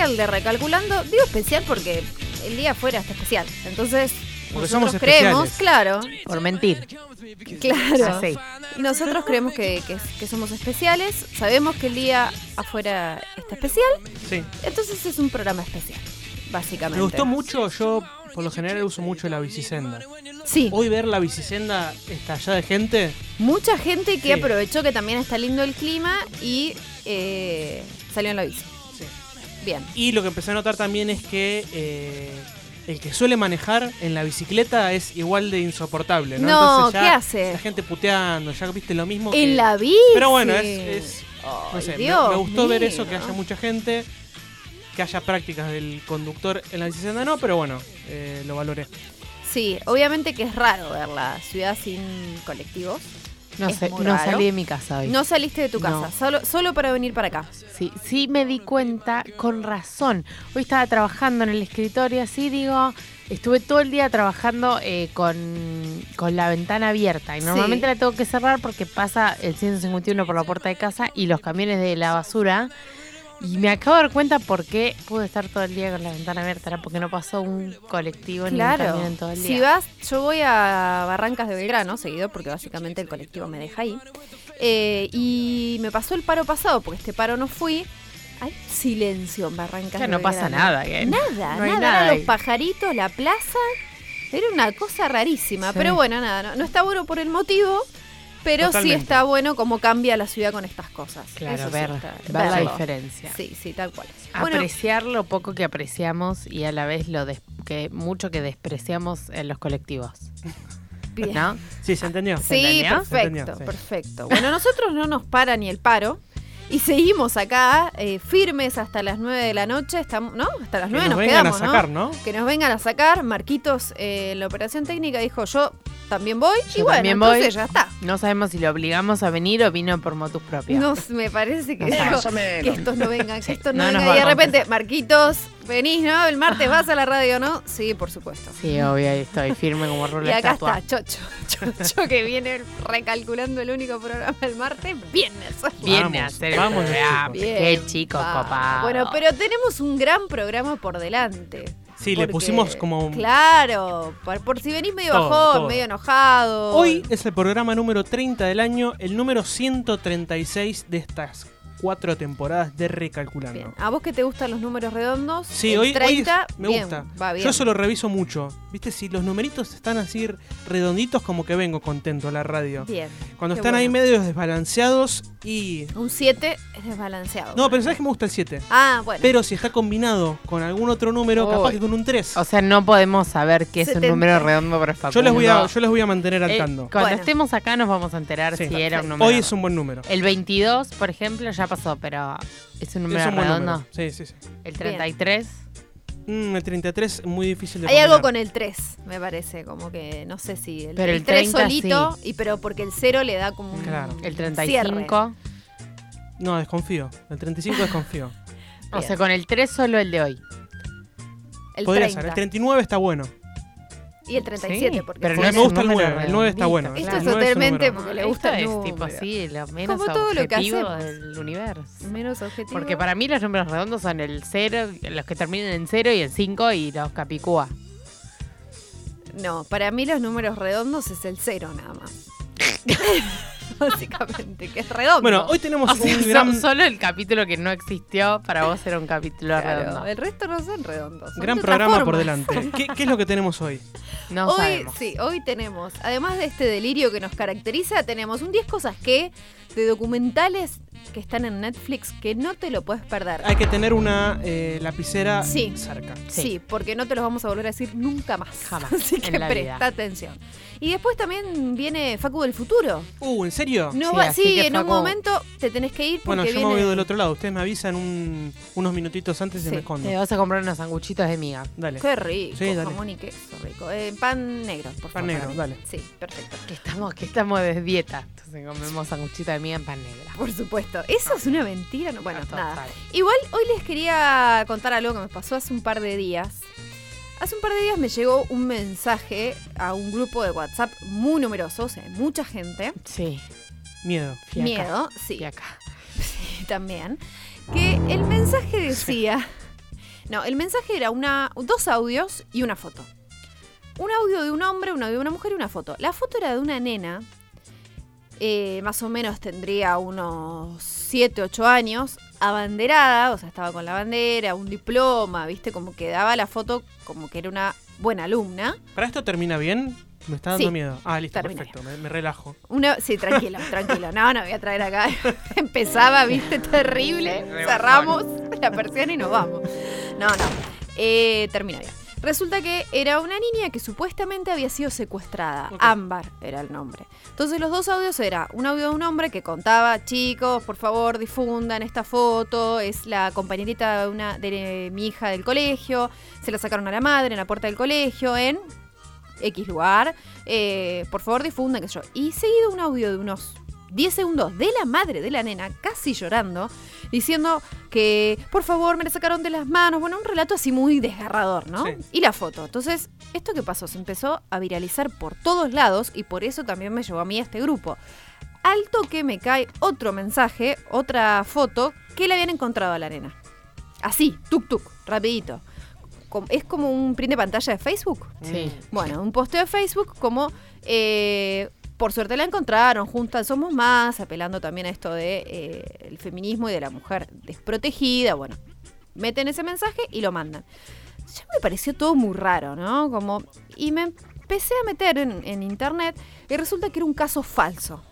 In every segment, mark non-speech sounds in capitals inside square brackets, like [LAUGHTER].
especial de Recalculando. Digo especial porque el día fuera está especial. Entonces, Porque nosotros somos creemos, claro, Por mentir. claro. Así. Nosotros creemos que, que- que somos especiales. Sabemos que el día afuera está especial. Sí. Entonces es un programa especial, básicamente. Me gustó mucho, yo por lo general uso mucho la bicisenda. Sí, Hoy ver la bicisenda estallada de gente, mucha gente que Sí. aprovechó que también está lindo el clima y eh, salió en la bici. Bien. y lo que empecé a notar también es que eh, el que suele manejar en la bicicleta es igual de insoportable, ¿no? No, Entonces ya ¿qué hace? La gente puteando, ya viste lo mismo que... En la bici. Pero bueno, es... es- no sé, me- Dios me, gustó ver eso, que haya mucha gente, que haya prácticas del conductor en la bicisenda, no, pero bueno, eh, lo valoré. Sí, obviamente que es raro ver la ciudad sin colectivos. No sé, no salí de mi casa hoy. No saliste de tu casa, No. solo, solo para venir para acá. Sí, sí me di cuenta con razón. Hoy estaba trabajando en el escritorio, así digo, estuve todo el día trabajando eh, con, con la ventana abierta. Y Sí. normalmente la tengo que cerrar porque pasa el 151 por la puerta de casa y los camiones de la basura. Y me acabo de dar cuenta por qué pude estar todo el día con la ventana abierta. Era porque no pasó un colectivo ni un Claro. camión en todo el día. Si vas, yo voy a Barrancas de Belgrano seguido, porque básicamente el colectivo me deja ahí. Eh, y me pasó el paro pasado, porque este paro no fui. Hay silencio en Barrancas Ya de no pasa Belgrano. nada. que- Nada, no hay nada. nada Eran los pajaritos, la plaza. Era una cosa rarísima. Sí. Pero bueno, nada, no, no está bueno por el motivo. Pero Totalmente. sí está bueno cómo cambia la ciudad con estas cosas. Claro, Eso sí ver, está- ver la diferencia. Sí, sí, tal cual. Bueno, Apreciar lo poco que apreciamos y a la vez lo des- que mucho que despreciamos en los colectivos. bien. ¿No? Sí, ¿se entendió? Sí, entendió? perfecto, Se entendió, sí. perfecto. Bueno, nosotros no nos para ni el paro. Y seguimos acá, eh, firmes hasta las 9 de la noche. Estamos, ¿No? Hasta las Que 9 nos nos, vengan quedamos, a sacar, ¿no? Que nos vengan a sacar. Marquitos, eh, la operación técnica, dijo: Yo también voy. y Yo bueno, también entonces voy. ya está. No sabemos si lo obligamos a venir o vino por motus propios. No, me parece que, No dijo, que estos no vengan, que estos no, vengan. Y de repente, Marquitos, venís, ¿no? El martes vas a la radio, ¿no? Sí, por supuesto. Sí, obvio, ahí estoy firme como Y rula acá estatua. está Chocho. Chocho que viene recalculando el único programa del martes. Viernes. Viene Vamos, a hacer vamos, el programa. chicos. Qué chico va. copado. Bueno, pero tenemos un gran programa por delante. Sí, le pusimos como... un- Claro, por, por si venís medio Todo, bajón, todo. medio enojado. Hoy es el programa número 30 del año, el número 136 de estas cuatro temporadas de Recalculando. Bien. ¿A vos que te gustan los números redondos? Sí, hoy, hoy 30, me bien, gusta. Va bien. Yo eso lo reviso mucho. Viste, si los numeritos están así redonditos, como que vengo contento a la radio. Bien. Cuando están ahí bueno. medio desbalanceados y... Un 7 es desbalanceado. No, pero sabes que me gusta el 7. Ah, bueno. Pero si está combinado con algún otro número, capaz que con un 3. O sea, no podemos saber qué es un 70. número redondo para Facundo. Yo les voy a, yo les voy a mantener al Eh, tanto. cuando Bueno. estemos acá nos vamos a enterar Sí. si era un número. Hoy es un buen número. El 22, por ejemplo, ya pasó, pero es un número es un buen redondo. número. Sí, sí, sí. El 33. Mm, el 33 es muy difícil de Hay algo con el 3, me parece, como que no sé si el, Pero el el 3 30 solito, y pero porque el 0 le da como un Claro. El cierre. 35. No, desconfío. El 35 desconfío. [LAUGHS] O sea, con el 3 solo el de hoy. El Podría 30 ser. El 39 está bueno. Y el 37 Sí, porque pero Porque no me es gusta el número 9. El 9 está bueno. Esto es 9 un totalmente porque le gusta el es número. tipo así, lo menos Como todo lo que objetivo hacemos. del universo. menos objetivo. Porque para mí los números redondos son el 0, los que terminan en 0 y el 5 y los capicúa. No, para mí los números redondos es el 0 nada más. [LAUGHS] [LAUGHS] Básicamente, que es redondo. Bueno, hoy tenemos O sea, un so- solo el capítulo que no existió para vos era un capítulo Claro, redondo. el resto no son redondos. son gran programa por delante. ¿Qué, qué es lo que tenemos hoy? No hoy, sabemos. sí, hoy tenemos, además de este delirio que nos caracteriza, tenemos un 10 cosas que de documentales que están en Netflix que no te lo puedes perder. Hay que tener una eh, lapicera Sí. cerca. Sí. Sí. porque no te los vamos a volver a decir nunca más. Jamás [LAUGHS] Así en que la presta vida. atención. Y después también viene Facu del futuro. Uh, ¿en serio? No Sí, va- sí, en un Facu- momento te tenés que ir porque Bueno, yo viene. me voy del otro lado. Ustedes me avisan un- unos minutitos antes y Sí. me escondo. Te vas a comprar unos sanguchitos de miga. Dale. Qué rico, Sí, dale. jamón y queso rico. Eh, pan negro, por Pan favor. negro, para mí. dale. Sí, perfecto. Que estamos, que estamos de dieta. Entonces comemos sanguchito de miga en pan negra. Por supuesto. Eso es una mentira. No, bueno, Total. nada. Igual hoy les quería contar algo que me pasó hace un par de días. Hace un par de días me llegó un mensaje a un grupo de WhatsApp muy numeroso, o sea, mucha gente. Sí. Miedo. Fiaca. Miedo, sí, Fiaca. sí, [LAUGHS] también. Que el mensaje [LAUGHS] decía. No, el mensaje era una, dos audios y una foto. Un audio de un hombre, un audio de una mujer y una foto. La foto era de una nena. Eh, más o menos tendría unos 7, 8 años, abanderada, o sea, estaba con la bandera, un diploma, ¿viste? Como que daba la foto como que era una buena alumna. ¿Para esto termina bien? Me está dando Sí, miedo. Ah, listo, perfecto. Me, me relajo. Una, sí, tranquilo, [LAUGHS] tranquilo. No, no voy a traer acá. [LAUGHS] Empezaba, viste, terrible. Cerramos la persiana y nos vamos. No, no. Eh, termina bien. Resulta que era una niña que supuestamente había sido secuestrada. Ámbar era el nombre. Entonces los dos audios era un audio de un hombre que contaba, chicos, por favor difundan esta foto, es la compañerita de, una, de mi hija del colegio, se la sacaron a la madre en la puerta del colegio en X lugar, eh, por favor difundan, qué sé yo. Y seguido un audio de unos 10 segundos de la madre de la nena, casi llorando, diciendo que por favor me la sacaron de las manos. Bueno, un relato así muy desgarrador, ¿no? Sí. Y la foto. Entonces, ¿esto qué pasó? Se empezó a viralizar por todos lados y por eso también me llevó a mí a este grupo. Al toque me cae otro mensaje, otra foto, que le habían encontrado a la nena. Así, tuk tuk, rapidito. Es como un print de pantalla de Facebook. Sí. Bueno, un posteo de Facebook como eh, por suerte la encontraron, juntas somos más, apelando también a esto de eh, el feminismo y de la mujer desprotegida. Bueno, meten ese mensaje y lo mandan. Ya me pareció todo muy raro, ¿no? Como y me empecé a meter en, en internet y resulta que era un caso falso.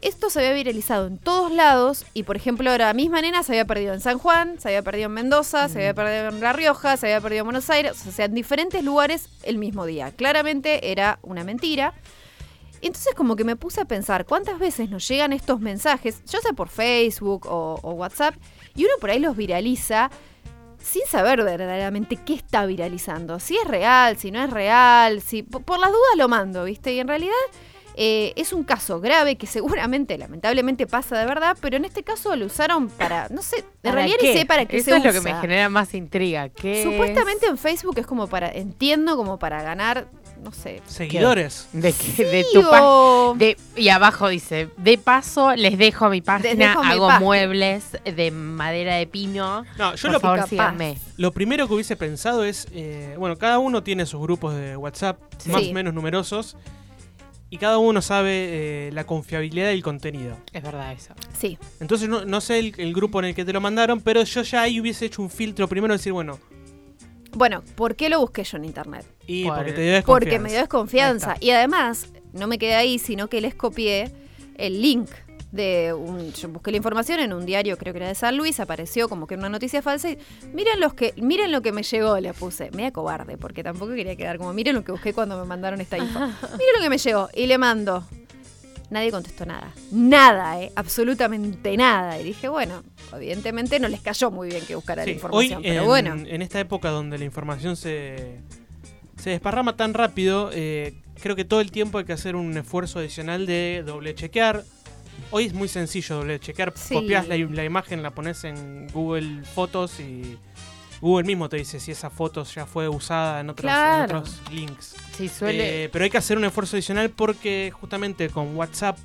Esto se había viralizado en todos lados y, por ejemplo, la misma nena se había perdido en San Juan, se había perdido en Mendoza, se había perdido en La Rioja, se había perdido en Buenos Aires, o sea, en diferentes lugares el mismo día. Claramente era una mentira. Entonces como que me puse a pensar cuántas veces nos llegan estos mensajes, ya sea por Facebook o, o WhatsApp, y uno por ahí los viraliza sin saber verdaderamente qué está viralizando, si es real, si no es real, si por, las dudas lo mando, ¿viste? Y en realidad eh, es un caso grave que seguramente, lamentablemente pasa de verdad, pero en este caso lo usaron para, no sé, en ¿Para realidad ni sé para qué Eso se es lo que me genera más intriga. ¿Qué Supuestamente en Facebook es como para, entiendo, como para ganar, no sé. Seguidores. es? de, que- de sí, tu o- de- y abajo dice, de paso les dejo mi página, dejo hago muebles de madera de pino. No, yo Por lo, favor, síganme. lo primero que hubiese pensado es, eh, bueno, cada uno tiene sus grupos de WhatsApp Sí. más o menos numerosos y cada uno sabe eh, la confiabilidad del contenido. Es verdad eso. Sí, Entonces no, no sé el, el grupo en el que te lo mandaron, pero yo ya ahí hubiese hecho un filtro primero decir, bueno, Bueno, ¿por qué lo busqué yo en internet? y Por- porque te dio desconfianza. Porque me dio desconfianza. Ahí. Y además, no me quedé ahí, sino que les copié el link de un. Yo busqué la información en un diario, creo que era de San Luis, apareció como que era una noticia falsa. Y miren los que, miren lo que me llegó, le puse. Media cobarde, porque tampoco quería quedar como, miren lo que busqué cuando me mandaron esta info. Miren lo que me llegó. Y le mando. Nadie contestó nada. Nada, eh. Absolutamente nada. Y dije, bueno, evidentemente no les cayó muy bien que buscara Sí, la información. hoy pero en, bueno. en esta época donde la información se, se desparrama tan rápido, eh, creo que todo el tiempo hay que hacer un esfuerzo adicional de doble chequear. Hoy es muy sencillo doble chequear. Sí. Copias la, la imagen, la pones en Google Fotos y Google mismo te dice si esa foto ya fue usada en otros, en Claro. otros links. Sí, suele. Eh, pero hay que hacer un esfuerzo adicional porque justamente con WhatsApp,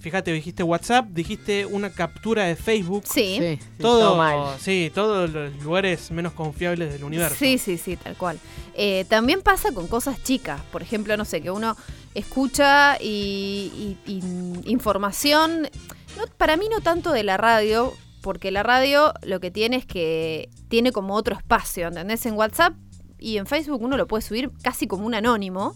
fíjate, dijiste WhatsApp, dijiste una captura de Facebook. Sí. sí, sí, Todo, mal. sí, todos los lugares menos confiables del universo. Sí, sí, sí, tal cual. Eh, también pasa con cosas chicas. Por ejemplo, no sé, que uno escucha y, y- y información, no- para mí no tanto de la radio, porque la radio lo que tiene es que tiene como otro espacio, ¿entendés? En WhatsApp y en Facebook uno lo puede subir casi como un anónimo.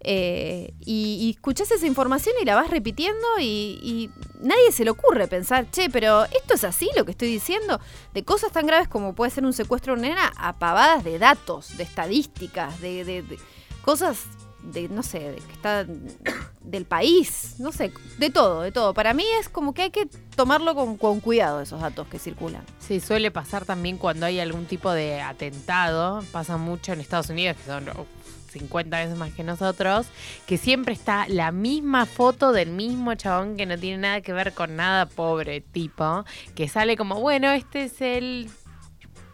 Eh, y, y escuchás esa información y la vas repitiendo y, nadie se le ocurre pensar, che, pero esto es así lo que estoy diciendo, de cosas tan graves como puede ser un secuestro de una nena a pavadas de datos, de estadísticas, de, de- de cosas de, no sé, de que está del país, no sé, de todo, de todo. Para mí es como que hay que tomarlo con, con cuidado esos datos que circulan. Sí, suele pasar también cuando hay algún tipo de atentado. Pasa mucho en Estados Unidos, que son oh, 50 veces más que nosotros, que siempre está la misma foto del mismo chabón que no tiene nada que ver con nada, pobre tipo, que sale como, bueno, este es el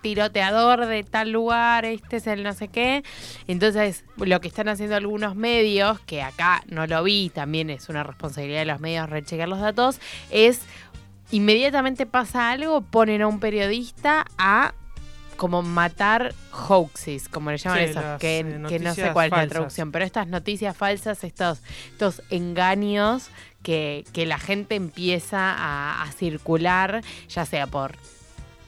tiroteador de tal lugar, este es el no sé qué. Entonces, lo que están haciendo algunos medios, que acá no lo vi, también es una responsabilidad de los medios rechecar los datos, es inmediatamente pasa algo, ponen a un periodista a como matar hoaxes, como le llaman Sí, esos, las, que, eh, que no sé cuál es la traducción, pero estas noticias falsas, estos, estos engaños que, que la gente empieza a, a circular, ya sea por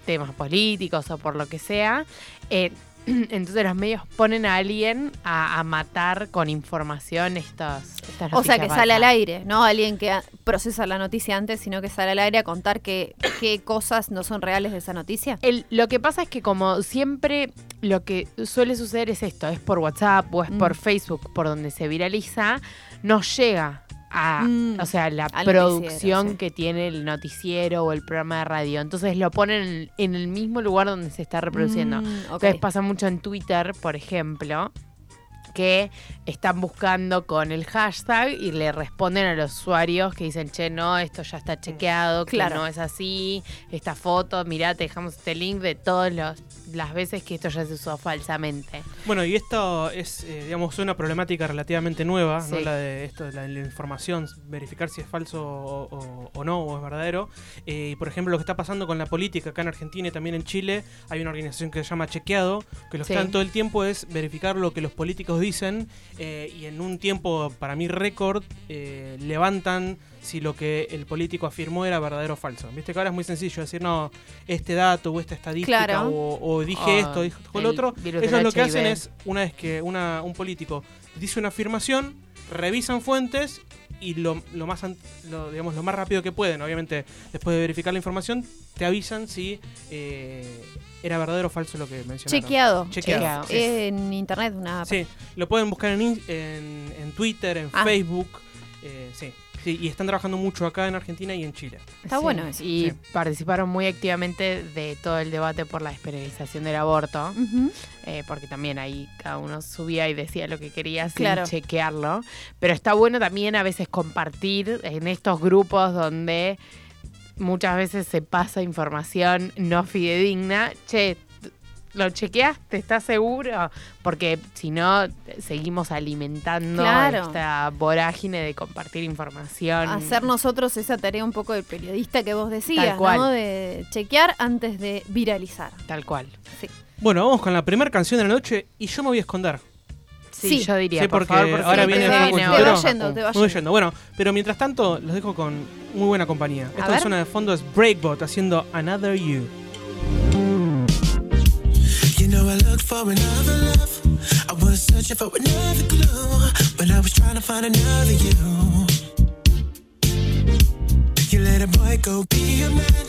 temas políticos o por lo que sea. eh, [CLEARS THROAT] entonces los medios ponen a alguien a, a matar con información estos, estas O sea, que sale al aire, no alguien que procesa la noticia antes, sino que sale al aire a contar qué qué cosas no son reales de esa noticia. El- lo que pasa es que como siempre lo que suele suceder es esto, es por WhatsApp o es Mm. por Facebook, por donde se viraliza, no llega a, Mm. o sea, la producción sí. que tiene el noticiero o el programa de radio. Entonces lo ponen en, en el mismo lugar donde se está reproduciendo. Mm. Entonces pasa mucho en Twitter, por ejemplo, que están buscando con el hashtag y le responden a los usuarios que dicen, che, no, esto ya está chequeado, que Claro. no es así, esta foto, mirá, te dejamos este link de todas las veces que esto ya se usó falsamente. Bueno, y esto es, eh, digamos, una problemática relativamente nueva, ¿no? La de esto de la, la información, verificar si es falso o, o- o no, o es verdadero. Eh, y por ejemplo, lo que está pasando con la política acá en Argentina y también en Chile, hay una organización que se llama Chequeado, que lo que Sí. están todo el tiempo es verificar lo que los políticos dicen eh, y en un tiempo, para mí, récord, eh, levantan si lo que el político afirmó era verdadero o falso. Viste que ahora es muy sencillo decir, no, este dato o esta estadística Claro. o, o dije O esto, dijo el otro. Ellos lo que hacen es, una vez que una, un político dice una afirmación, revisan fuentes y lo, lo más an- lo, digamos lo más rápido que pueden, obviamente después de verificar la información, te avisan si eh, era verdadero o falso lo que mencionaron. Chequeado. Chequeado, Es- sí. En internet, una Sí, lo pueden buscar en, in- en, en Twitter, en Ah. Facebook, eh, sí. Sí, y están trabajando mucho acá en Argentina y en Chile. Está bueno eso. Y Sí. participaron muy activamente de todo el debate por la despenalización del aborto. Eh, porque también ahí cada uno subía y decía lo que quería sin Claro. chequearlo. Pero está bueno también a veces compartir en estos grupos donde muchas veces se pasa información no fidedigna. Che, ¿lo chequeaste? ¿Estás seguro? Porque si no, seguimos alimentando Claro. esta vorágine de compartir información. Hacer nosotros esa tarea un poco del periodista que vos decías, Tal cual. ¿no? De chequear antes de viralizar. Tal cual. Sí. Bueno, vamos con la primera canción de la noche y yo me voy a esconder. Sí, Sí. yo diría, Sí, por porque favor, ahora Sí, viene te el te Tintero. va yendo, te va Me voy yendo. yendo. Bueno, pero mientras tanto, los dejo con muy buena compañía. Esta ver. persona de fondo es Breakbot haciendo Another You. For another love. I was searching for another clue, but I was trying to find another you. You let a boy go be a man,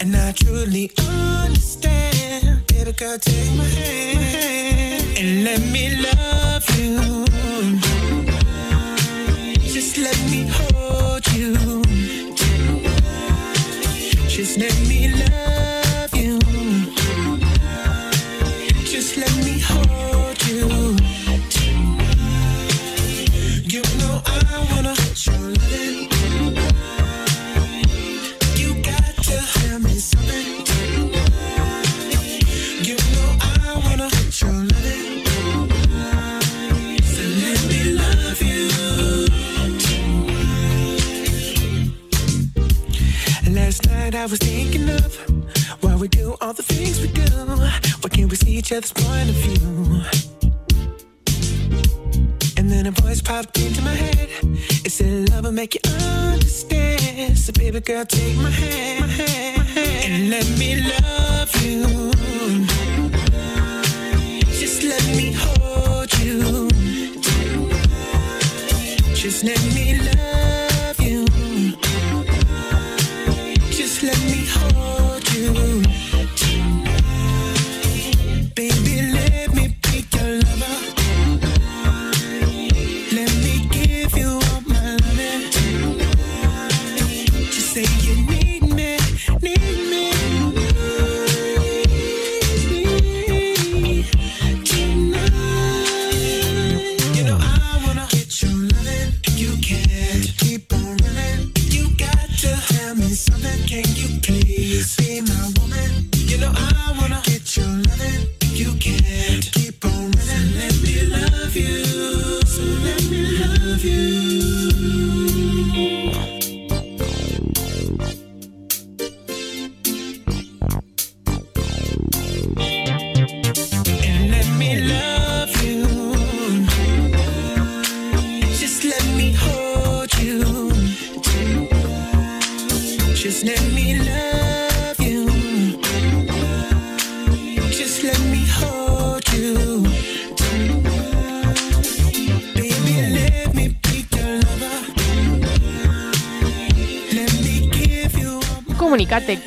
and I truly understand. Baby girl, take my hand and let me love you. Just let me hold you. Just let me love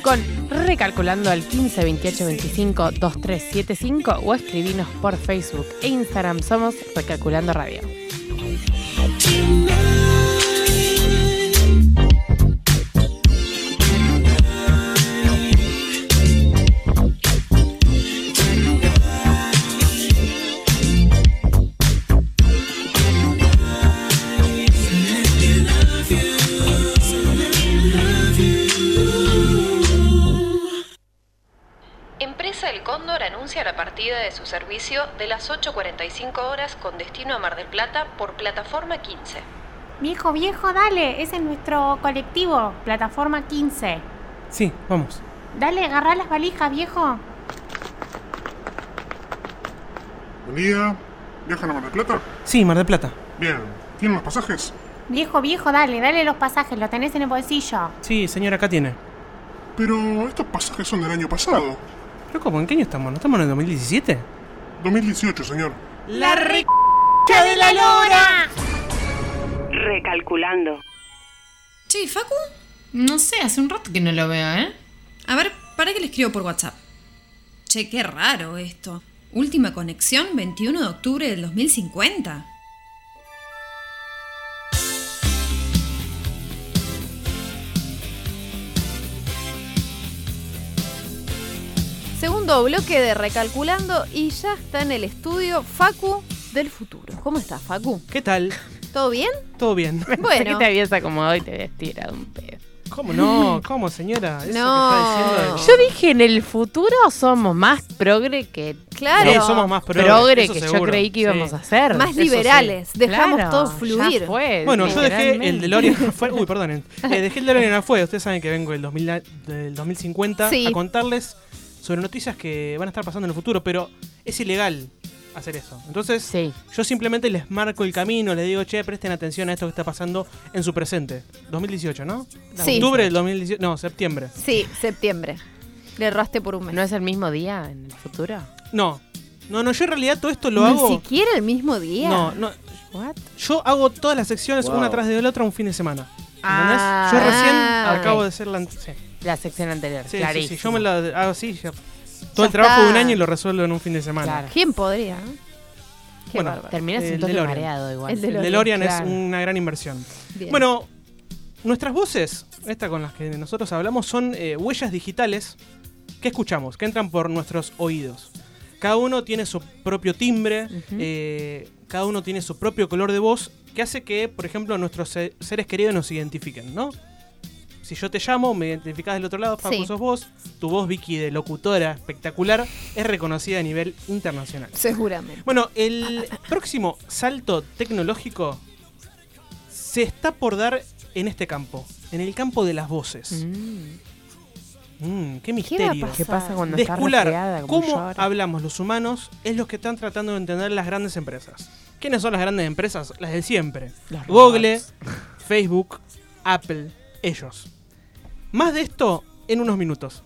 Con Recalculando al 15 28 25 2375 o escribinos por Facebook e Instagram. Somos Recalculando Radio. Su servicio de las 8.45 horas con destino a Mar del Plata por plataforma 15. Viejo, viejo, dale, ese es nuestro colectivo, plataforma 15. Sí, vamos. Dale, agarrá las valijas, viejo. Buen día. ¿Viajan a Mar del Plata? Sí, Mar del Plata. Bien. ¿Tienen los pasajes? Viejo, viejo, dale, dale los pasajes, los tenés en el bolsillo. Sí, señora, acá tiene. Pero estos pasajes son del año pasado. ¿Pero cómo? ¿En qué año estamos? ¿No estamos en el 2017? 2018, señor. ¡La re... de la lora! Recalculando. Che, Facu, No sé, hace un rato que no lo veo, ¿eh? a ver, ¿para qué le escribo por WhatsApp? Che, qué raro esto. Última conexión 21 de octubre del 2050. Segundo bloque de Recalculando y ya está en el estudio Facu del futuro. ¿Cómo estás, Facu? ¿Qué tal? ¿Todo bien? ¿Todo bien? [LAUGHS] Pensé que Bueno, te habías acomodado y te habías tirado un pedo. ¿Cómo no? ¿Cómo, señora? Eso No. que está diciendo Yo dije, en el futuro somos más progre que... claro. Sí, somos más progre, que yo creí que íbamos Sí. a hacer. Más Eso liberales. Dejamos Claro, todo fluir. fue, Bueno, yo dejé el. DeLorean afuera. Uy, [LAUGHS] perdonen. Eh, dejé el DeLorean afuera. Ustedes saben que vengo del, 2000 a- del 2050 Sí. a contarles sobre noticias que van a estar pasando en el futuro, pero es ilegal hacer eso. Entonces, Sí. yo simplemente les marco el camino, les digo, che, presten atención a esto que está pasando en su presente. 2018, ¿no? Sí. Octubre del 2018. No, septiembre. Sí, septiembre. Le erraste por un mes. ¿No es el mismo día en el futuro? No. No, no, yo en realidad todo esto lo Ni hago. siquiera el mismo día. No, no. What? Yo hago todas las secciones una tras de la otra un fin de semana. ¿Entendés? Ah, yo recién ah, acabo de hacer la. Sí. La sección anterior, Sí, sí, clarísimo. sí, yo me la hago así. ya- Todo Ya el trabajo de un año y lo resuelvo en un fin de semana. Claro. ¿Quién podría? eh? Qué Bueno, bárbaro. Terminas El un toque DeLorean. mareado igual. El El DeLorean, claro. es una gran inversión. Bien. Bueno, nuestras voces, esta con las que nosotros hablamos, son eh, huellas digitales que escuchamos, que entran por nuestros oídos. Cada uno tiene su propio timbre, eh, cada uno tiene su propio color de voz, que hace que, por ejemplo, nuestros se- seres queridos nos identifiquen, ¿no? Si yo te llamo, me identificás del otro lado, Facu, Sí. sos vos. Tu voz, Vicky, de locutora espectacular, es reconocida a nivel internacional. Seguramente. Bueno, el próximo salto tecnológico se está por dar en este campo, en el campo de las voces. Mm. Mm, qué misterio. ¿Qué pasa cuando Descular yo cómo ahora? hablamos los humanos es lo que están tratando de entender las grandes empresas. ¿Quiénes son las grandes empresas? Las de siempre. Los Google, robots. Facebook, Apple, ellos. Más de esto en unos minutos.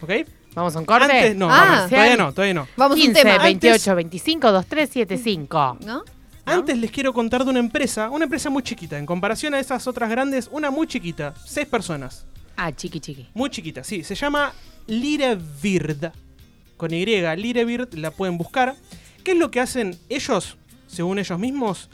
¿Ok? ¿Vamos a un corte? Antes, no, Ah. no, todavía no, todavía no. Vamos a un 15, tema. 28, 25, 23, 75. ¿No? Antes les quiero contar de una empresa, una empresa muy chiquita, en comparación a esas otras grandes, una muy chiquita, seis personas. Ah, chiqui chiqui. Muy chiquita, sí. Se llama Lirevird. Con Y, Lirevird, la pueden buscar. ¿Qué es lo que hacen ellos, según ellos mismos?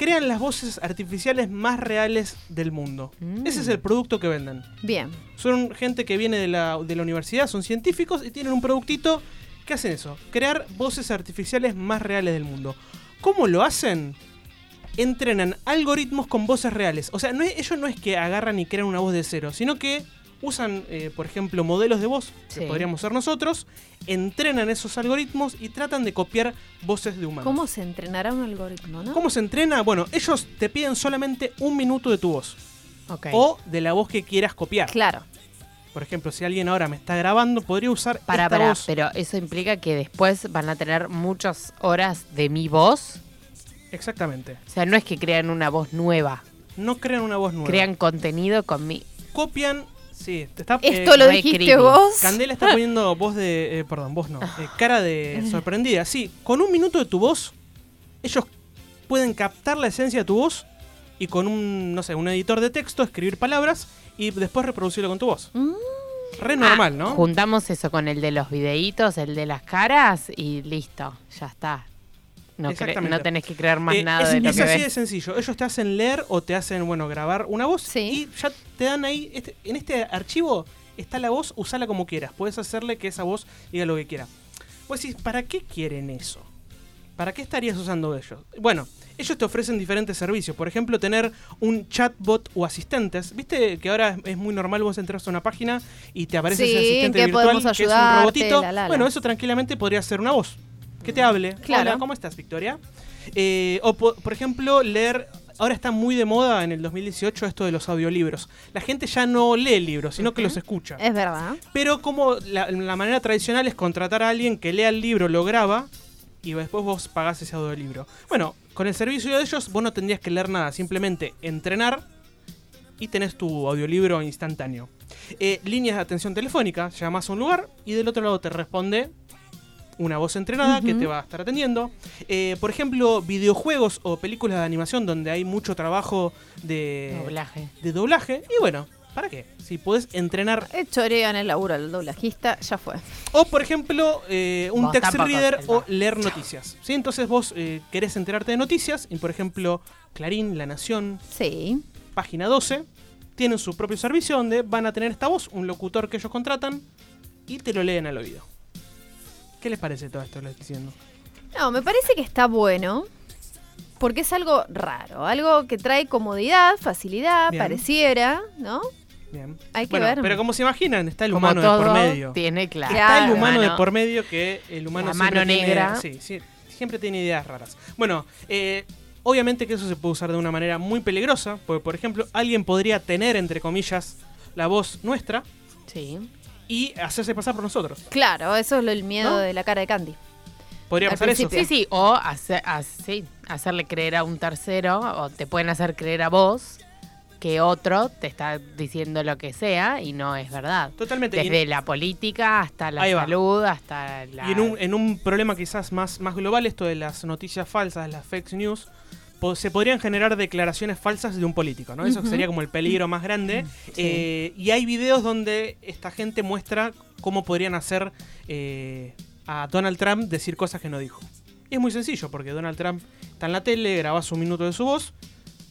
Crean las voces artificiales más reales del mundo. Mm. Ese es el producto que venden. Bien. Son gente que viene de la, de la universidad, son científicos y tienen un productito que hacen eso, crear voces artificiales más reales del mundo. ¿Cómo lo hacen? Entrenan algoritmos con voces reales. O sea, no es- ellos no es que agarran y crean una voz de cero, sino que usan, eh, por ejemplo, modelos de voz, que podríamos ser nosotros, entrenan esos algoritmos y tratan de copiar voces de humanos. ¿Cómo se entrenará un algoritmo, no? ¿Cómo se entrena? Bueno, ellos te piden solamente un minuto de tu voz. Ok. O de la voz que quieras copiar. Claro. Por ejemplo, si alguien ahora me está grabando, podría usar Para, esta para, voz. pero eso implica que después van a tener muchas horas de mi voz. Exactamente. O sea, no es que crean una voz nueva, No crean una voz nueva. crean contenido con mi. Copian. Sí, te está. Esto lo re dijiste creepy. vos. Candela está [LAUGHS] poniendo voz de. eh, perdón, voz no. eh, cara de [LAUGHS] sorprendida. Sí, con un minuto de tu voz, ellos pueden captar la esencia de tu voz y con un, no sé, un editor de texto escribir palabras y después reproducirlo con tu voz. Mm. Re normal, Ah, ¿no? Juntamos eso con el de los videitos, el de las caras y listo, ya está. No, no tenés que crear más Eh, nada es, de lo es que así ves. de sencillo. Ellos te hacen leer o te hacen, bueno, grabar una voz Sí. y ya te dan ahí, este- en este archivo está la voz, usala como quieras. Puedes hacerle que esa voz diga lo que quiera. Pues decís, ¿para qué quieren eso? ¿Para qué estarías usando ellos? Bueno, ellos te ofrecen diferentes servicios. Por ejemplo, tener un chatbot o asistentes. ¿Viste que ahora es- muy normal vos entras a una página y te aparece Sí, ese asistente ¿en qué virtual podemos que es un robotito? La, la, la. Bueno, eso tranquilamente podría ser una voz. Que te hable. Claro. Hola, ¿cómo estás, Victoria? Eh, o, po- por ejemplo, leer. Ahora está muy de moda en el 2018 esto de los audiolibros. La gente ya no lee libros, sino que los escucha. Es verdad. Pero como la, la manera tradicional es contratar a alguien que lea el libro, lo graba y después vos pagás ese audiolibro. Bueno, con el servicio de ellos vos no tendrías que leer nada, simplemente entrenar y tenés tu audiolibro instantáneo. Eh, líneas de atención telefónica, llamas a un lugar y del otro lado te responde una voz entrenada que te va a estar atendiendo. Eh, por ejemplo, videojuegos o películas de animación donde hay mucho trabajo de Doblaje. de doblaje. Y bueno, ¿para qué? Si podés entrenar Eh, Chorean el laburo al doblajista, ya fue. o, por ejemplo, eh, un Vos text reader o leer noticias. ¿sí? Entonces vos eh, querés enterarte de noticias y, por ejemplo, Clarín, La Nación, Sí. Página 12, tienen su propio servicio donde van a tener esta voz, un locutor que ellos contratan y te lo leen al oído. ¿Qué les parece todo esto que les estoy diciendo? No, me parece que está bueno. Porque es algo raro, algo que trae comodidad, facilidad, Bien. pareciera, ¿no? Bien. Hay que Bueno, ver. pero como se imaginan, está el Como humano todo de por medio. tiene claro. Está el humano de por medio que el humano La siempre mano tiene- negra. sí, sí, siempre tiene ideas raras. Bueno, eh, obviamente que eso se puede usar de una manera muy peligrosa, porque por ejemplo, alguien podría tener, entre comillas, la voz nuestra Sí. Y hacerse pasar por nosotros. Claro, eso es lo- el miedo ¿No? de la cara de Candy. Podría Al pasar eso. Sí, sí, o hacer, así, hacerle creer a un tercero, o te pueden hacer creer a vos que otro te está diciendo lo que sea y no es verdad. Totalmente. Y- Desde la política hasta la Ahí va. salud, hasta la... Y en un, en un problema quizás más, más global, esto de las noticias falsas, las fake news, se podrían generar declaraciones falsas de un político, ¿no? Eso sería como el peligro más grande. Eh, y hay videos donde esta gente muestra cómo podrían hacer eh, a Donald Trump decir cosas que no dijo. Y es muy sencillo, porque Donald Trump está en la tele, grabas un minuto de su voz,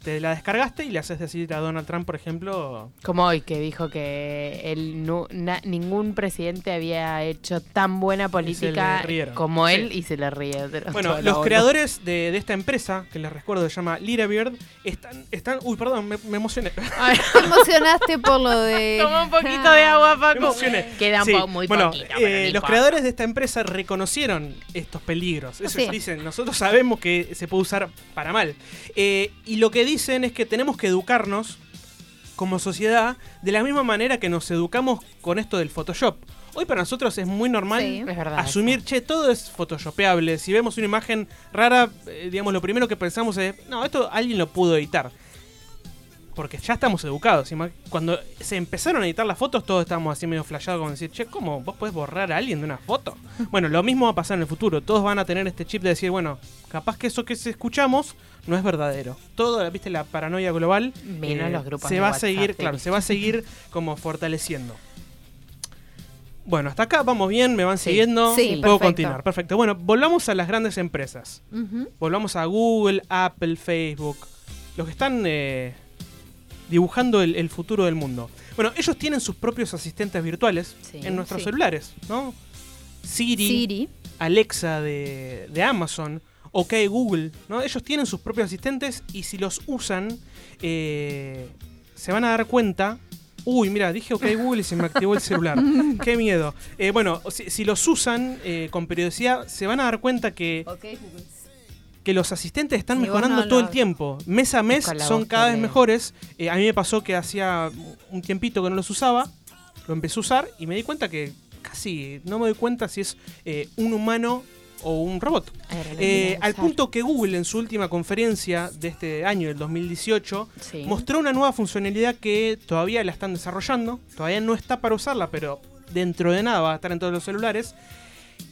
te la descargaste y le haces decir a Donald Trump, por ejemplo, Como hoy que dijo que él na- ningún presidente había hecho tan buena política como Sí. él y se le ríe. Bueno, lo los creadores de, de esta empresa, que les recuerdo se llama Lirebeard, están, están... Uy, perdón, me, me emocioné. [LAUGHS] Ay, Te emocionaste por lo de. [LAUGHS] Toma un poquito de agua, Me Paco. emocioné. Queda Sí, muy bueno, poquito. eh, no los creadores de esta empresa reconocieron estos peligros. Eso Sí. dicen, nosotros sabemos que se puede usar para mal. Eh, y lo que dicen es que tenemos que educarnos como sociedad de la misma manera que nos educamos con esto del Photoshop. Hoy para nosotros es muy normal Sí. Es verdad. asumir, che, todo es photoshopeable. Si vemos una imagen rara, eh, digamos, lo primero que pensamos es, no, esto alguien lo pudo editar. Porque ya estamos educados. Cuando se empezaron a editar las fotos, todos estábamos así medio flashados como decir, che, ¿cómo vos podés borrar a alguien de una foto? [LAUGHS] Bueno, lo mismo va a pasar en el futuro. Todos van a tener este chip de decir, bueno, capaz que eso que escuchamos no es verdadero. Todo, viste, la paranoia global eh, los grupos se va a WhatsApp, seguir, claro, se va a seguir [LAUGHS] como fortaleciendo. Bueno, hasta acá vamos bien, me van Sí. siguiendo. Sí, Puedo perfecto. continuar. Perfecto. Bueno, volvamos a las grandes empresas. Volvamos a Google, Apple, Facebook. Los que están eh, dibujando el, el futuro del mundo. Bueno, ellos tienen sus propios asistentes virtuales Sí, en nuestros sí. celulares, ¿no? Siri, Siri. Alexa de, de Amazon, OK Google, ¿no? Ellos tienen sus propios asistentes y si los usan, eh, se van a dar cuenta. Uy, mira, dije OK Google y se me activó el celular. [LAUGHS] Qué miedo. Eh, bueno, si, si los usan eh, con periodicidad, se van a dar cuenta que que los asistentes están mejorando no todo el tiempo. Mes a mes son cada vez mejores. Eh, a mí me pasó que hacía un tiempito que no los usaba. Lo empecé a usar y me di cuenta que casi no me doy cuenta si es eh, un humano o un robot. Eh, al punto que Google en su última conferencia de este año, del 2018, Sí. mostró una nueva funcionalidad que todavía la están desarrollando. Todavía no está para usarla, pero dentro de nada va a estar en todos los celulares.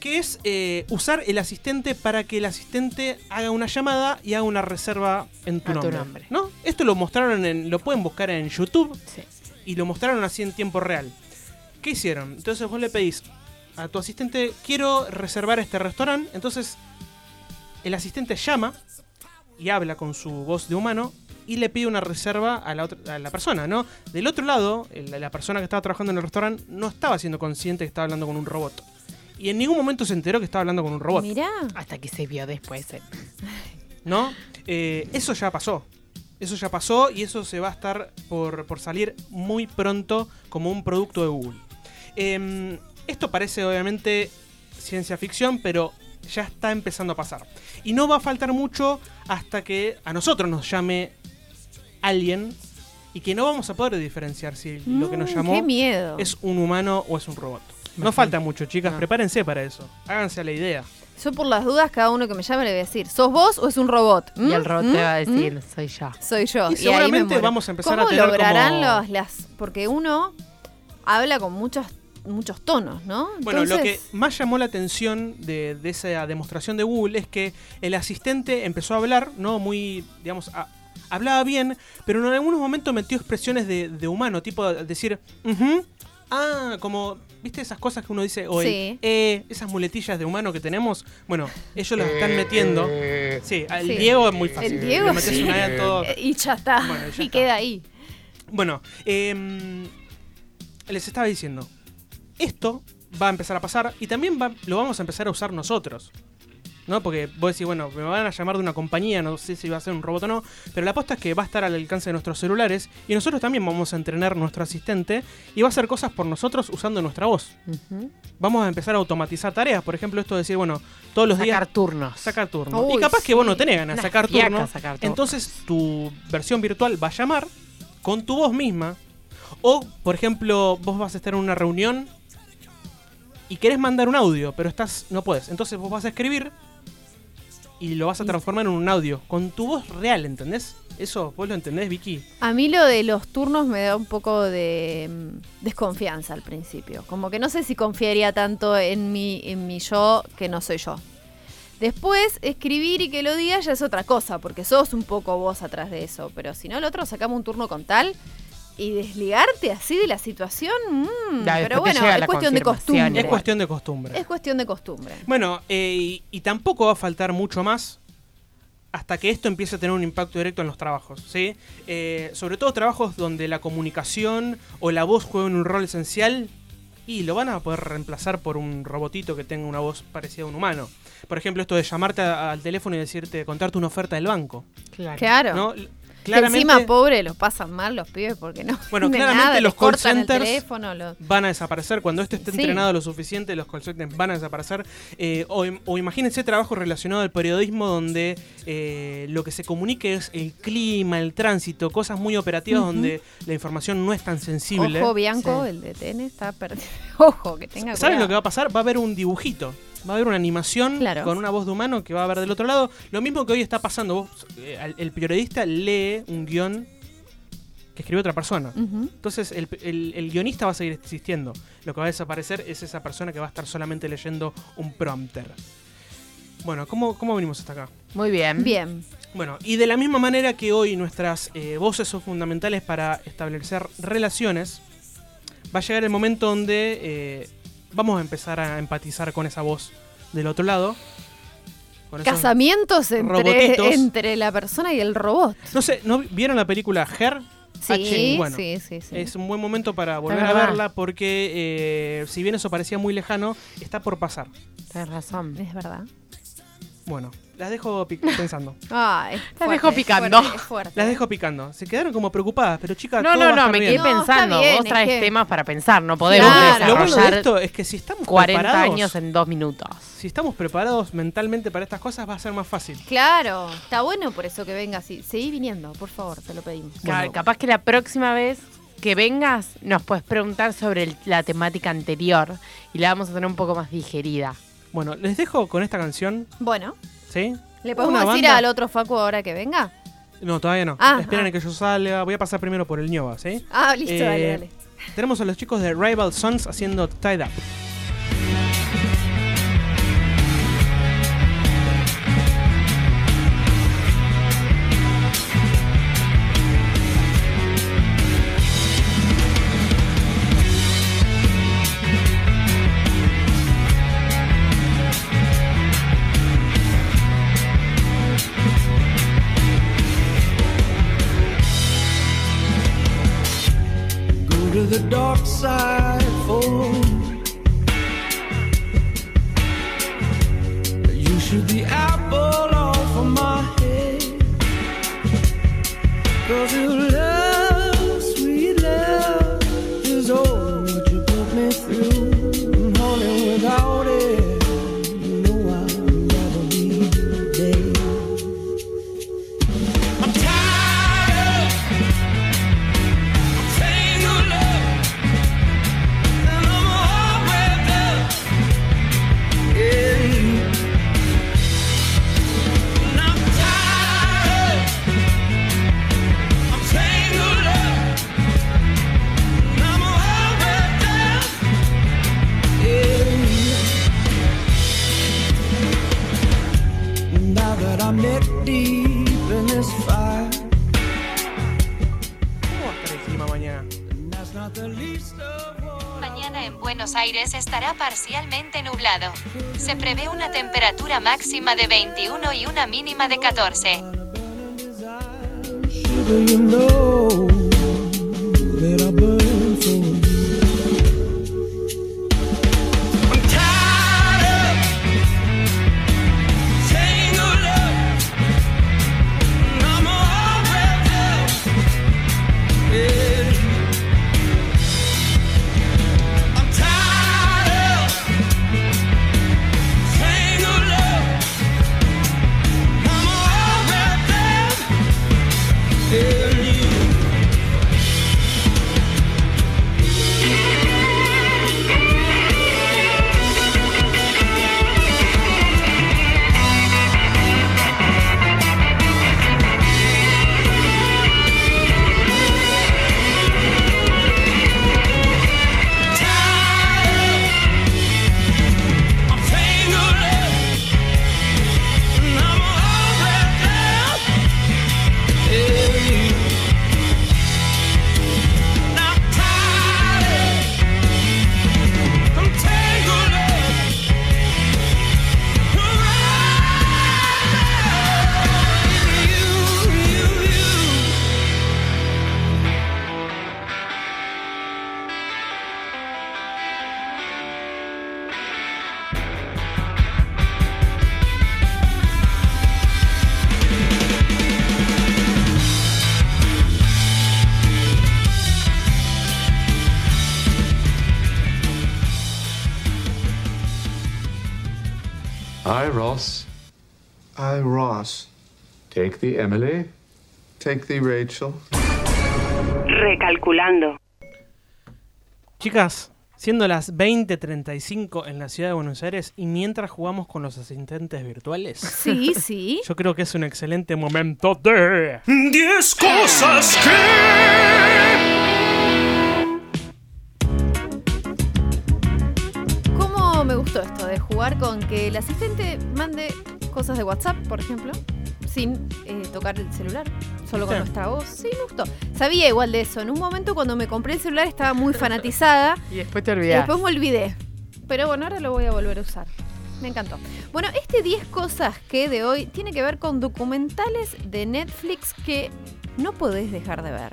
Que es eh, usar el asistente para que el asistente haga una llamada y haga una reserva en tu nombre. ¿no? Esto lo mostraron en. lo pueden buscar en YouTube Sí. y lo mostraron así en tiempo real. ¿Qué hicieron? Entonces vos le pedís a tu asistente, quiero reservar este restaurante. Entonces el asistente llama y habla con su voz de humano y le pide una reserva a la, otra- a la persona, ¿no? Del otro lado, la persona que estaba trabajando en el restaurante no estaba siendo consciente que estaba hablando con un robot. Y en ningún momento se enteró que estaba hablando con un robot. Mirá. Hasta que se vio después. eh. ¿no? Eh, eso ya pasó. Eso ya pasó y eso se va a estar por, por salir muy pronto como un producto de Google. Em, esto parece obviamente ciencia ficción, pero ya está empezando a pasar. Y no va a faltar mucho hasta que a nosotros nos llame alguien y que no vamos a poder diferenciar si lo que nos Mm, llamó Qué miedo. es un humano o es un robot. No falta mucho, chicas. No. Prepárense para eso. Háganse a la idea. Yo por las dudas, cada uno que me llame le voy a decir, ¿sos vos o es un robot? Y ¿Mm? el robot ¿Mm? te va a ¿Mm? decir, soy yo. Soy yo. Y me seguramente vamos a empezar ¿Cómo a tener lograrán como- los, las...? Porque uno habla con muchos, muchos tonos, ¿no? Bueno, lo que Entonces, más llamó la atención de, de esa demostración de Google es que el asistente empezó a hablar, ¿no? Muy, digamos, a- hablaba bien, pero en algunos momentos metió expresiones de, de humano, tipo decir, "Ujú, ah, como, ¿viste esas cosas que uno dice? El, Sí. eh, esas muletillas de humano que tenemos. Bueno, ellos las están metiendo. Sí, al Sí. Diego es muy fácil. El Diego, Le sí. una en todo. eh, y ya está. Bueno, ya y está. queda ahí. Bueno, em, les estaba diciendo, esto va a empezar a pasar y también va- lo vamos a empezar a usar nosotros. ¿No? Porque vos decís, bueno, me van a llamar de una compañía, no sé si va a ser un robot o no, pero la aposta es que va a estar al alcance de nuestros celulares y nosotros también vamos a entrenar nuestro asistente y va a hacer cosas por nosotros usando nuestra voz. Vamos a empezar a automatizar tareas, por ejemplo, esto de decir, bueno, todos los Sacar días turnos. sacar turno. Uy, y capaz que vos no tenés ganas de sacar fiaca turno. sacar. Entonces tu versión virtual va a llamar con tu voz misma. O, por ejemplo, vos vas a estar en una reunión y querés mandar un audio, pero estás no puedes. Entonces vos vas a escribir y lo vas a transformar en un audio con tu voz real, ¿entendés? Eso, vos lo entendés, Vicky. A mí lo de los turnos me da un poco de mm, desconfianza al principio. Como que no sé si confiaría tanto en mi, en mi yo que no soy yo. Después, escribir y que lo diga ya es otra cosa, porque sos un poco vos atrás de eso. Pero si no, el otro sacamos un turno con tal y desligarte así de la situación. mm, Ya, pero bueno, es cuestión de costumbre. Es cuestión de costumbre. Es cuestión de costumbre. Bueno, eh, y, y tampoco va a faltar mucho más hasta que esto empiece a tener un impacto directo en los trabajos, ¿sí? Eh, sobre todo trabajos donde la comunicación o la voz juegan un rol esencial y lo van a poder reemplazar por un robotito que tenga una voz parecida a un humano. Por ejemplo, esto de llamarte a- al teléfono y decirte, contarte una oferta del banco, Claro. Claro. ¿no? Claramente encima, pobre, los pasan mal los pibes porque no. Bueno, claramente nada, los call centers teléfono. van a desaparecer. Cuando esto esté Sí. entrenado lo suficiente, los call centers van a desaparecer. Eh, o, o imagínense trabajo relacionado al periodismo donde eh, lo que se comunique es el clima, el tránsito, cosas muy operativas donde la información no es tan sensible. Ojo, Bianco, Sí. el de TN, está perdido. [LAUGHS] Ojo, que tenga ¿Saben lo que va a pasar? Va a haber un dibujito. Va a haber una animación Claro. con una voz de humano que va a haber del otro lado. Lo mismo que hoy está pasando. Vos, eh, el periodista lee un guion que escribió otra persona. Entonces el, el- el guionista va a seguir existiendo. Lo que va a desaparecer es esa persona que va a estar solamente leyendo un prompter. Bueno, ¿cómo, cómo venimos hasta acá? Muy bien. Bien. Bueno, y de la misma manera que hoy nuestras eh, voces son fundamentales para establecer relaciones, va a llegar el momento donde eh, vamos a empezar a empatizar con esa voz del otro lado. Con Casamientos entre, entre la persona y el robot. No sé, ¿no vieron la película Her? Sí, H, bueno, sí, sí, sí. Es un buen momento para volver a verla porque eh, si bien eso parecía muy lejano, está por pasar. Tienes razón. Es verdad. Bueno, las dejo [LAUGHS] pensando. Es Las fuerte, dejo es picando. fuerte, es fuerte. Las dejo picando. Se quedaron como preocupadas, pero chicas, No, todo no, va a no, estar me bien. quedé No, pensando. bien, Vos es traes que- temas para pensar. No podemos Claro. Lo bueno de esto es que si estamos 40 preparados, años en dos minutos. si estamos preparados mentalmente para estas cosas va a ser más fácil. Claro, está bueno por eso que vengas. Sí, seguí viniendo, por favor, te lo pedimos. Bueno. Capaz que la próxima vez que vengas nos puedes preguntar sobre el- la temática anterior y la vamos a tener un poco más digerida. Bueno, les dejo con esta canción, Bueno, ¿sí? ¿le podemos Una decir banda- al otro Facu ahora que venga? No, todavía no. Ah, Esperen ah. a que yo salga. Voy a pasar primero por el ñoba, ¿sí? Ah, listo, Eh, dale, dale. Tenemos a los chicos de Rival Sons haciendo Tied Up. Máxima de 21 y una mínima de 14. Take the Emily. Take the Rachel. Recalculando. Chicas, siendo las 20:35 en la ciudad de Buenos Aires y mientras jugamos con los asistentes virtuales. Sí, sí. [LAUGHS] Yo creo que es un excelente momento de 10 cosas que ¿Cómo me gustó esto de jugar con que el asistente mande cosas de WhatsApp, por ejemplo? Sin eh, tocar el celular, solo con Sí. nuestra voz. Sí, me gustó. Sabía igual de eso. En un momento cuando me compré el celular estaba muy fanatizada. [LAUGHS] Y después te y olvidás. después me olvidé. Pero bueno, ahora lo voy a volver a usar. Me encantó. Bueno, este 10 cosas que de hoy tiene que ver con documentales de Netflix que no podés dejar de ver.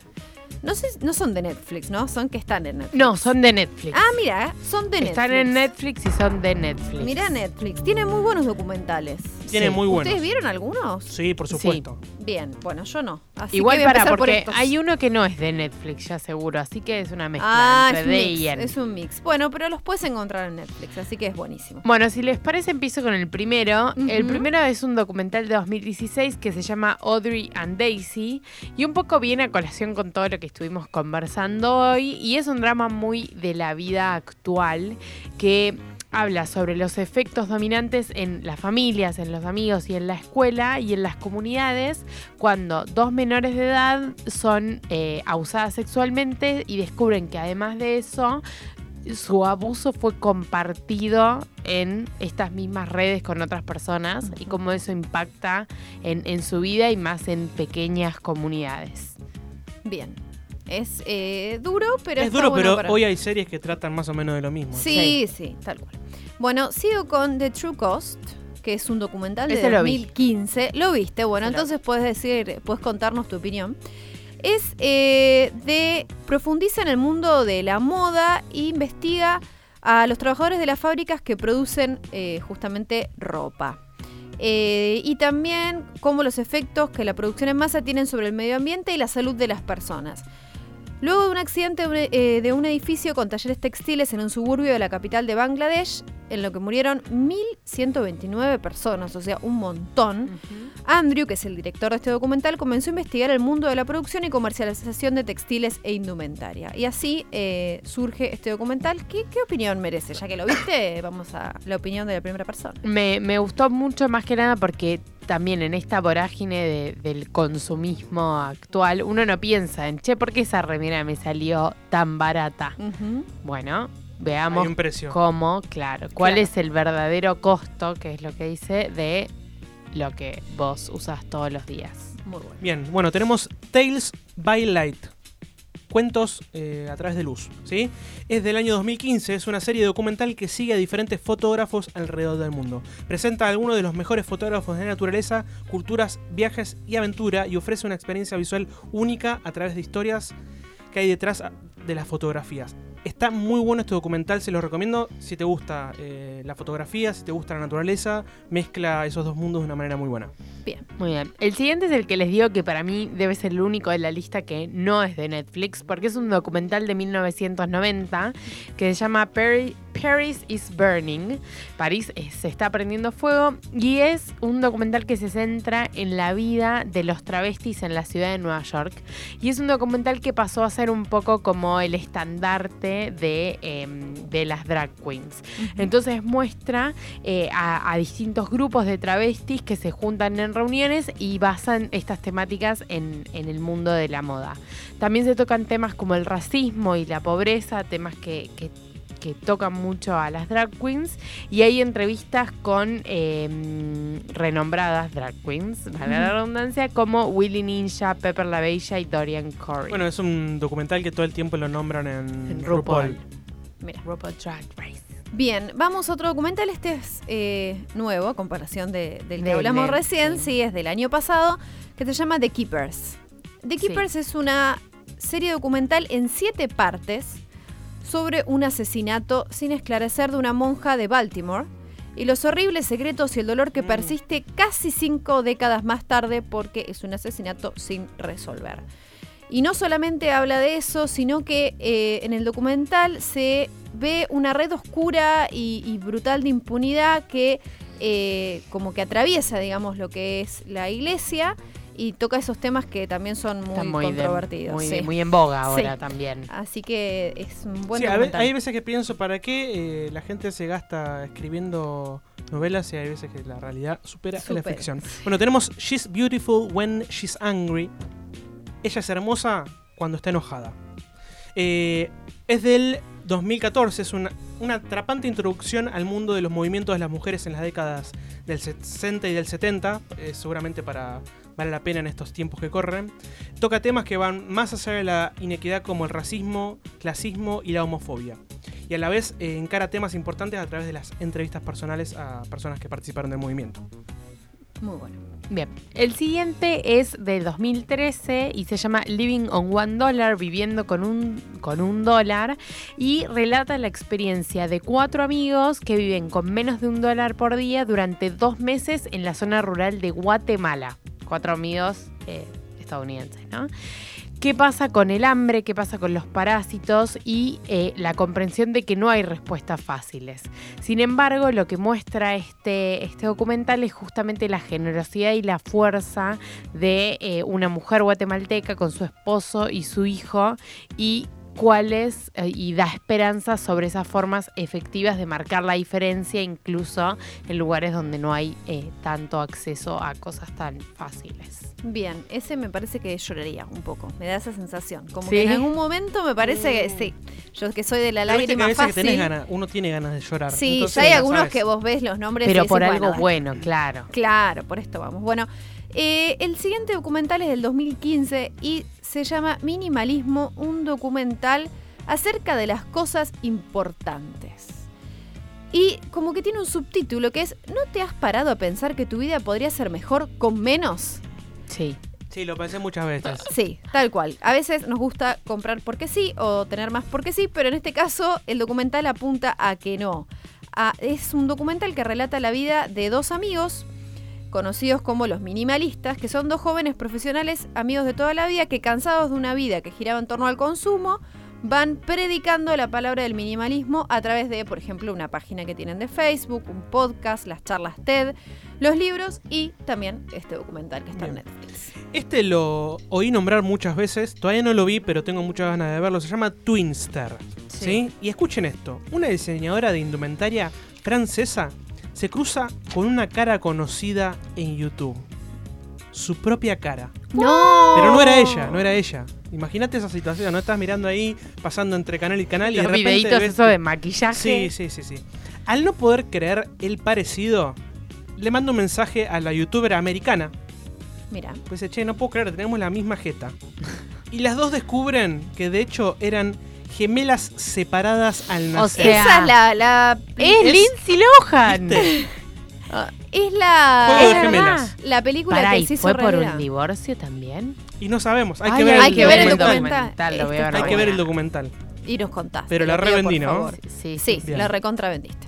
No sé, no son de Netflix, ¿no? Son que están en Netflix. No, son de Netflix. Ah, mira, son de Netflix. Están en Netflix y son de Netflix. Mira Netflix, tiene muy buenos documentales. Tiene muy buenos. ¿Ustedes vieron algunos? Sí, por supuesto. Bien, bueno, yo no. Así Igual que voy a para, por porque hay uno que no es de Netflix, ya seguro, así que es una mezcla Ah, es entre un, de mix, y en. es un mix. Bueno, pero los puedes encontrar en Netflix, así que es buenísimo. Bueno, si les parece, empiezo con el primero. El primero es un documental de 2016 que se llama Audrey and Daisy y un poco viene a colación con todo lo que estuvimos conversando hoy y es un drama muy de la vida actual que habla sobre los efectos dominantes en las familias, en los amigos y en la escuela y en las comunidades cuando dos menores de edad son eh, abusadas sexualmente y descubren que además de eso su abuso fue compartido en estas mismas redes con otras personas y cómo eso impacta en, en su vida y más en pequeñas comunidades. Bien. Es eh, duro, pero es está duro, bueno pero para- hoy hay series que tratan más o menos de lo mismo. Sí, sí, tal cual. Bueno, sigo con The True Cost, que es un documental de Ese lo vi. 2015. Lo viste, bueno, Ese lo entonces puedes decir, puedes contarnos tu opinión. Es eh, de profundiza en el mundo de la moda e investiga a los trabajadores de las fábricas que producen eh, justamente ropa. Eh, y también cómo los efectos que la producción en masa tienen sobre el medio ambiente y la salud de las personas. Luego de un accidente de un, eh, de un edificio con talleres textiles en un suburbio de la capital de Bangladesh, en lo que murieron 1.129 personas, o sea, un montón, Andrew, que es el director de este documental, comenzó a investigar el mundo de la producción y comercialización de textiles e indumentaria. Y así eh, surge este documental. ¿Qué, qué opinión merece? Ya que lo viste, vamos a la opinión de la primera persona. Me, me gustó mucho más que nada porque también en esta vorágine de- del consumismo actual uno no piensa en, che, ¿por qué esa remera me salió tan barata? Bueno, veamos Hay un precio. cómo, claro, cuál Claro. es el verdadero costo, que es lo que dice, de lo que vos usas todos los días. Muy bueno. Bien, bueno, tenemos Tales by Light. Cuentos eh, a través de luz, ¿sí? Es del año 2015, es una serie documental que sigue a diferentes fotógrafos alrededor del mundo. Presenta a algunos de los mejores fotógrafos de naturaleza, culturas, viajes y aventura y ofrece una experiencia visual única a través de historias que hay detrás de las fotografías. Está muy bueno este documental, se lo recomiendo si te gusta eh, la fotografía, si te gusta la naturaleza, mezcla esos dos mundos de una manera muy buena. Bien. Muy bien. El siguiente es el que les digo que para mí debe ser el único de la lista que no es de Netflix, porque es un documental de 1990 que se llama Pari- Paris is Burning. París eh, se está prendiendo fuego y es un documental que se centra en la vida de los travestis en la ciudad de Nueva York. Y es un documental que pasó a ser un poco como el estandarte de, em, de las drag queens. Entonces muestra eh, a, a distintos grupos de travestis que se juntan en reuniones y basan estas temáticas en, en el mundo de la moda. También se tocan temas como el racismo y la pobreza, temas que, que- que tocan mucho a las drag queens y hay entrevistas con eh, renombradas drag queens, para la redundancia, como Willy Ninja, Pepper La Bella y Dorian Corey. Bueno, es un documental que todo el tiempo lo nombran en, En RuPaul. RuPaul. Mira. RuPaul Drag Race. Bien, vamos a otro documental. Este es eh, nuevo, a comparación de- del que hablamos recién. Sí. es del año pasado, que se llama The Keepers. The Sí. Keepers es una serie documental en siete partes sobre un asesinato sin esclarecer de una monja de Baltimore y los horribles secretos y el dolor que Mm. persiste casi cinco décadas más tarde porque es un asesinato sin resolver. Y no solamente habla de eso, sino que eh, en el documental se ve una red oscura y, y brutal de impunidad que eh, como que atraviesa, digamos, lo que es la iglesia y toca esos temas que también son muy, de- controvertidos. muy, sí. muy en boga ahora Sí. también. Así que es un buen Sí, documental. hay veces que pienso, ¿para qué eh, la gente se gasta escribiendo novelas y hay veces que la realidad supera, a la ficción? Bueno, tenemos She's Beautiful When She's Angry. Ella es hermosa cuando está enojada. Eh, es del 2014. Es una, una atrapante introducción al mundo de los movimientos de las mujeres en las décadas del 60 y del 70. eh, seguramente para vale la pena en estos tiempos que corren. Toca temas que van más allá de la inequidad como el racismo, clasismo y la homofobia. Y a la vez eh, encara temas importantes a través de las entrevistas personales a personas que participaron del movimiento. Muy bueno. Bien, el siguiente es de 2013 y se llama Living on One Dollar, viviendo con un, con un dólar, y relata la experiencia de cuatro amigos que viven con menos de un dólar por día durante dos meses en la zona rural de Guatemala. Cuatro amigos eh, estadounidenses, ¿no? ¿Qué pasa con el hambre? ¿Qué pasa con los parásitos? Y eh, la comprensión de que no hay respuestas fáciles. Sin embargo, lo que muestra este, este documental es justamente la generosidad y la fuerza de eh, una mujer guatemalteca con su esposo y su hijo y cuáles eh, y da esperanza sobre esas formas efectivas de marcar la diferencia incluso en lugares donde no hay eh, tanto acceso a cosas tan fáciles. Bien, ese me parece que lloraría un poco. Me da esa sensación. Como ¿Sí? que en algún momento me parece que sí. Yo que soy de la viste que lágrima veces que tenés fácil. ganas, uno tiene ganas de llorar. Sí, ya hay algunos sabes. que vos ves los nombres y Pero por algo bueno, bueno, claro. Claro, por esto vamos. Bueno, eh, el siguiente documental es del 2015 y se llama Minimalismo, un documental acerca de las cosas importantes. Y como que tiene un subtítulo que es ¿No te has parado a pensar que tu vida podría ser mejor con menos? Sí. Sí, lo pensé muchas veces. Sí, tal cual. A veces nos gusta comprar porque sí o tener más porque sí, pero en este caso el documental apunta a que no. A- es un documental que relata la vida de dos amigos conocidos como los minimalistas, que son dos jóvenes profesionales amigos de toda la vida que cansados de una vida que giraba en torno al consumo, van predicando la palabra del minimalismo a través de, por ejemplo, una página que tienen de Facebook, un podcast, las charlas TED, los libros y también este documental que está en. Netflix. Este lo oí nombrar muchas veces, todavía no lo vi, pero tengo muchas ganas de verlo. Se llama Twinster. ¿sí? Y escuchen esto: una diseñadora de indumentaria francesa se cruza con una cara conocida en YouTube. Su propia cara. ¡No! Pero no era ella, no era ella. Imagínate esa situación, ¿no? Estás mirando ahí, pasando entre canal y canal y de repente videitos ves- eso de maquillaje. Sí, sí, sí, sí. Al no poder creer el parecido, le mando un mensaje a la youtuber americana. Mira. Pues che, no puedo creer, tenemos la misma jeta. Y las dos descubren que de hecho eran gemelas separadas al nacer. Esa es la. la Es Lindsay Lohan. ¿Viste? Es la. Juego de gemelas. La película Pará, que ¿y se hizo fue por realidad. un divorcio también? Y no sabemos, hay Ay, que ver, hay que ver el documental. lo Este Hay que ver el documental. Y nos contaste. Pero la revendí, ¿no? Sí, Sí, Bien. la recontra vendiste.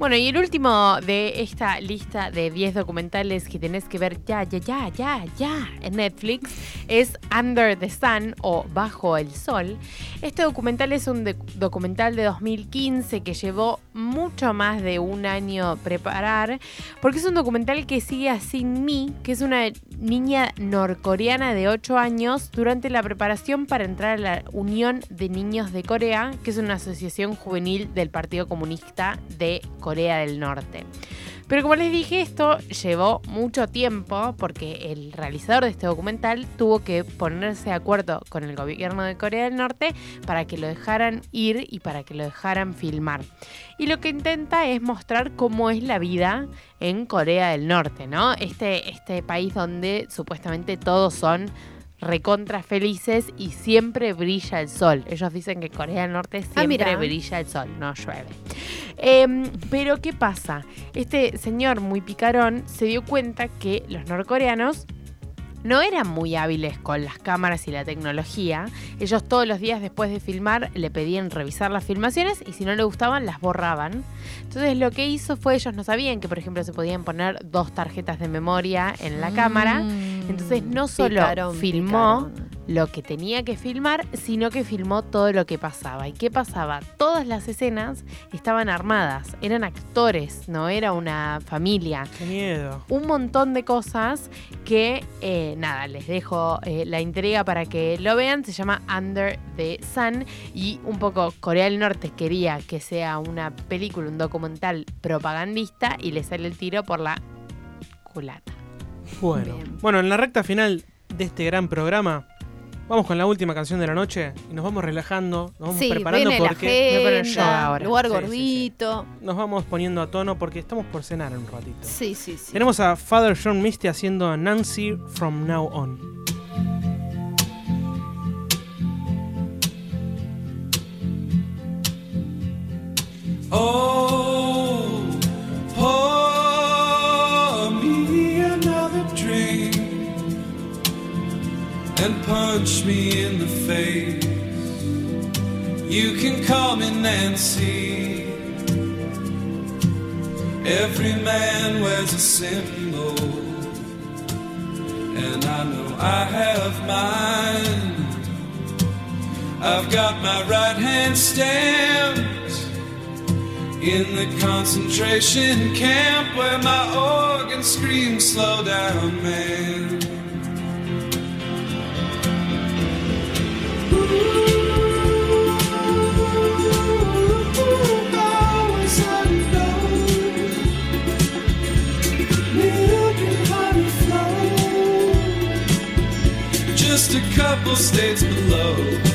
Bueno, y el último de esta lista de 10 documentales que tenés que ver ya, ya, ya, ya, ya en Netflix es Under the Sun o Bajo el Sol. Este documental es un documental de 2015 que llevó mucho más de un año preparar, porque es un documental que sigue a Sin que es una niña norcoreana de 8 años, durante la preparación para entrar a la Unión de Niños de Corea, que es una asociación juvenil del Partido Comunista de Corea del Norte. Pero como les dije, esto llevó mucho tiempo porque el realizador de este documental tuvo que ponerse de acuerdo con el gobierno de Corea del Norte para que lo dejaran ir y para que lo dejaran filmar. Y lo que intenta es mostrar cómo es la vida en Corea del Norte, ¿no? Este, este país donde supuestamente todos son recontra felices y siempre brilla el sol. Ellos dicen que Corea del Norte siempre mira. brilla el sol, no llueve. Em, pero ¿qué pasa? Este señor muy picarón se dio cuenta que los norcoreanos no eran muy hábiles con las cámaras y la tecnología. Ellos todos los días después de filmar le pedían revisar las filmaciones y si no le gustaban las borraban. Entonces lo que hizo fue, ellos no sabían que por ejemplo se podían poner dos tarjetas de memoria en la cámara. Entonces no solo filmó. Lo que tenía que filmar, sino que filmó todo lo que pasaba. ¿Y qué pasaba? Todas las escenas estaban armadas, eran actores, no era una familia. Qué miedo. Un montón de cosas que, eh, nada, les dejo eh, la entrega para que lo vean. Se llama Under the Sun y un poco Corea del Norte quería que sea una película, un documental propagandista y le sale el tiro por la culata. Bueno. Bien. Bueno, en la recta final de este gran programa, Vamos con la última canción de la noche y nos vamos relajando, nos vamos Sí, preparando viene la porque yo agenda, ahora. lugar Sí, sí, gordito. nos vamos poniendo a tono porque estamos por cenar en un ratito. Sí, sí, sí. Tenemos a Father John Misty haciendo Nancy from now on. Oh, and punch me in the face. You can call me Nancy. Every man wears a symbol, and I know I have mine. I've got my right hand stamped in the concentration camp where my organ screams, slow down, man. Just a couple states below.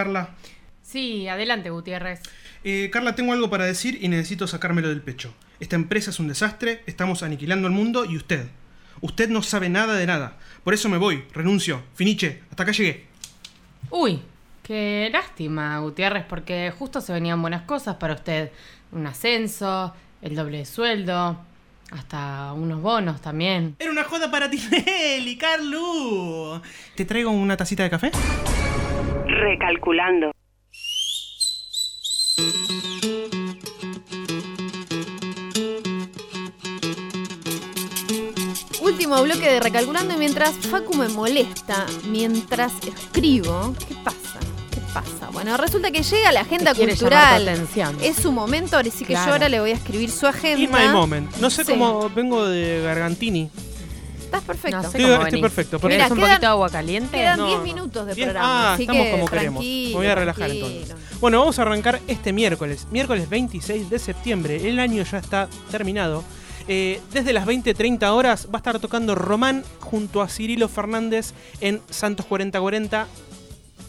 Carla. Sí, adelante, Gutiérrez. Eh, Carla, tengo algo para decir y necesito sacármelo del pecho. Esta empresa es un desastre, estamos aniquilando el mundo y usted. Usted no sabe nada de nada. Por eso me voy, renuncio. Finiche, hasta acá llegué. Uy, qué lástima, Gutiérrez, porque justo se venían buenas cosas para usted. Un ascenso, el doble de sueldo, hasta unos bonos también. Era una joda para [LAUGHS] Tinelli, Carlu. ¿Te traigo una tacita de café? Recalculando. Último bloque de recalculando y mientras Facu me molesta, mientras escribo, ¿qué pasa? ¿Qué pasa? Bueno, resulta que llega la agenda Te cultural. atención. Es su momento, ahora sí que yo ahora le voy a escribir su agenda. In my moment. No sé Sí. cómo vengo de Gargantini. Estás perfecto. No sé Estoy- cómo estoy venís. perfecto, ¿Querés perfecto. un Mira, poquito de quedan- agua caliente? Quedan No, 10 no. minutos de programa. Ah, así estamos que como queremos. Me voy a relajar tranquilo. entonces. Bueno, vamos a arrancar este miércoles, miércoles 26 de septiembre. El año ya está terminado. Eh, desde las 20-30 horas va a estar tocando Román junto a Cirilo Fernández en Santos 4040.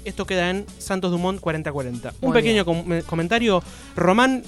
Esto queda en Santos Dumont 4040. Un Muy pequeño com- eh, comentario. Román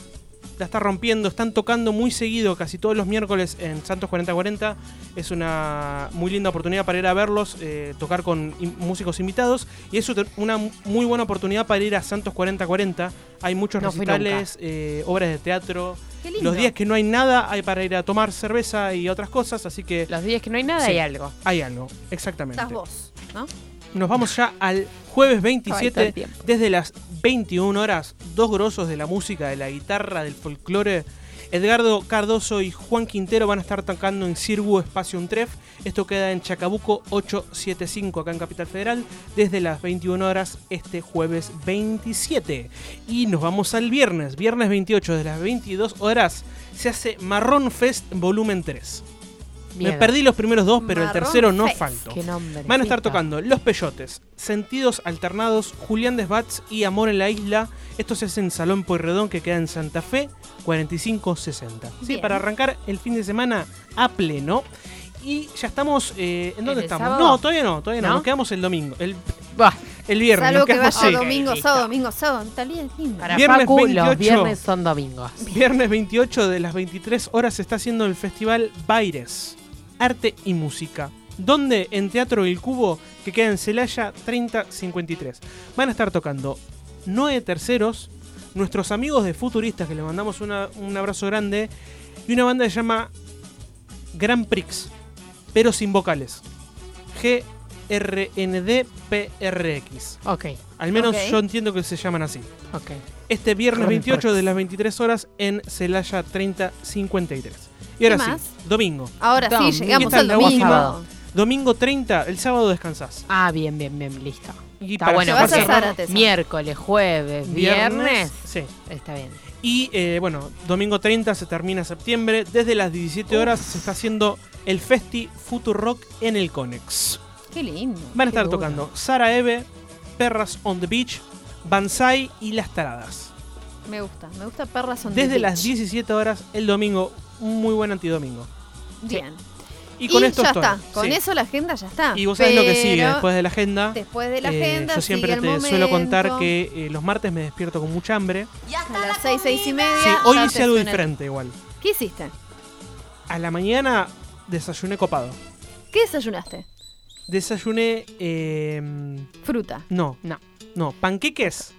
la está rompiendo, están tocando muy seguido, casi todos los miércoles en Santos 4040. Es una muy linda oportunidad para ir a verlos, eh, tocar con in- músicos invitados. Y es una muy buena oportunidad para ir a Santos 4040. Hay muchos No recitales, eh, obras de teatro. Qué lindo. Los días que no hay nada hay para ir a tomar cerveza y otras cosas, así que Los días que no hay nada Sí. hay algo. hay algo, exactamente. Estás vos, ¿no? Nos vamos ya al jueves Ay, todo 27, el tiempo. desde las 21 horas, dos grosos de la música, de la guitarra, del folclore. Edgardo Cardoso y Juan Quintero van a estar tocando en Cirgu Espacio Untref. Esto queda en Chacabuco 875, acá en Capital Federal, desde las 21 horas este jueves 27. Y nos vamos al viernes, viernes 28, de las 22 horas, se hace Marrón Fest Volumen 3. Me perdí los primeros dos, pero el tercero no Fest. faltó. Qué nombre. Van a estar tocando Los Peyotes, Sentidos Alternados, Julián Desbats y Amor en la Isla. Esto se hace en Salón Pueyrredón que queda en Santa Fe, 4560. Sí, para arrancar el fin de semana a pleno. Y ya estamos. eh, ¿En dónde estamos? sábado? No, todavía no, todavía no. ¿No? Nos quedamos el domingo. El, Bah, el viernes. Salvo que vaya sí. domingo, sábado, domingo, sábado. Talía para Viernes Facu, 28. los viernes son domingos. Viernes 28 de las 23 horas se está haciendo el festival Baires, Arte y Música. Donde en Teatro El Cubo, que queda en Celaya 3053. Van a estar tocando Noé Terceros, nuestros amigos de Futuristas, que les mandamos una- un abrazo grande, y una banda que se llama Grand Prix, pero sin vocales. GRNDPRX. Ok, Al menos yo entiendo que se llaman así. ok. Este viernes Grand 28 Prix. de las 23 horas en Celaya 3053. Y ahora ¿Qué sí, más? domingo. Ahora sí, llegamos ¿Qué tal al domingo. Domingo 30, el sábado descansás. Ah, bien, bien, bien, listo. Y Está para bueno, vas a Zárate, miércoles, jueves, viernes, Sí. está bien. Y eh, bueno, domingo 30 se termina septiembre. Desde las 17 horas se está haciendo el Festi Future Rock en el Conex. Qué lindo. Van a estar duro. tocando Sara Eve, Perras on the Beach, Banzai y Las Taradas. Me gusta, me gusta Perras on the Desde las Beach. 17 horas el domingo, un muy buen antidomingo. Bien. Y con esto ya estoy. está. Con Sí. eso la agenda ya está. Y vos sabés lo que sigue después de la agenda. Después de la Eh, agenda. yo siempre sigue te el suelo contar que eh, los martes me despierto con mucha hambre. A las seis, seis y media. Sí, hoy ya hice algo diferente igual. ¿Qué hiciste? A la mañana desayuné copado. ¿Qué desayunaste? Desayuné. eh, Fruta. no, No. no, panqueques.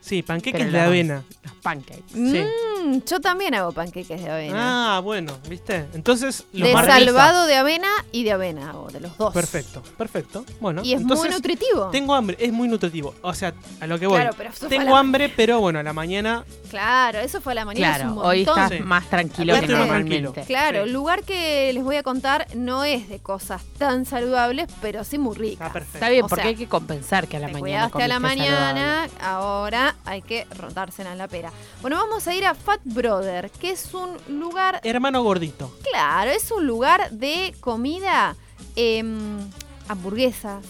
Sí, panqueques Pero de avena. Los pancakes. Sí. Mm, yo también hago panqueques de avena. Ah, bueno, ¿viste? Entonces, los de salvado de avena y de avena hago, de los dos. Perfecto, perfecto. Bueno, Y es entonces, muy nutritivo. Tengo hambre, es muy nutritivo. O sea, a lo que voy. Claro, pero eso tengo hambre, [LAUGHS] pero bueno, a la mañana. Claro, eso fue a la mañana. es Claro, un hoy estás Sí. más tranquilo que normalmente. tranquilo. Claro, Sí. el lugar que les voy a contar no es de cosas tan saludables, pero sí muy ricas. Ah, perfecto. Está bien, O porque sea, hay que compensar que a la Te mañana cuidaste a la mañana, ahora hay que rotársela en la pera. Bueno, vamos a ir a Fat Brother, que es un lugar, Hermano gordito. claro, es un lugar de comida, em, hamburguesas,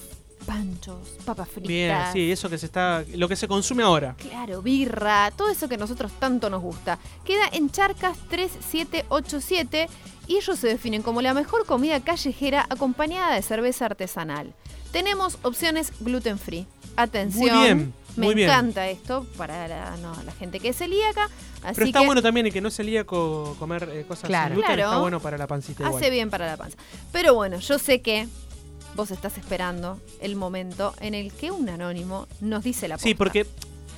panchos, papas fritas. Bien, sí, eso que se está. Lo que se consume ahora. Claro, birra, todo eso que a nosotros tanto nos gusta. Queda en Charcas 3787 y ellos se definen como la mejor comida callejera acompañada de cerveza artesanal. Tenemos opciones gluten free. Atención. Muy bien, Me muy bien. encanta esto para la, no, la gente que es celíaca. Así Pero está que bueno también el que no es celíaco comer eh, cosas Claro. sin gluten. Claro. Está bueno para la pancita igual. hace bien para la panza. Pero bueno, yo sé que vos estás esperando el momento en el que un anónimo nos dice la Sí, posta. porque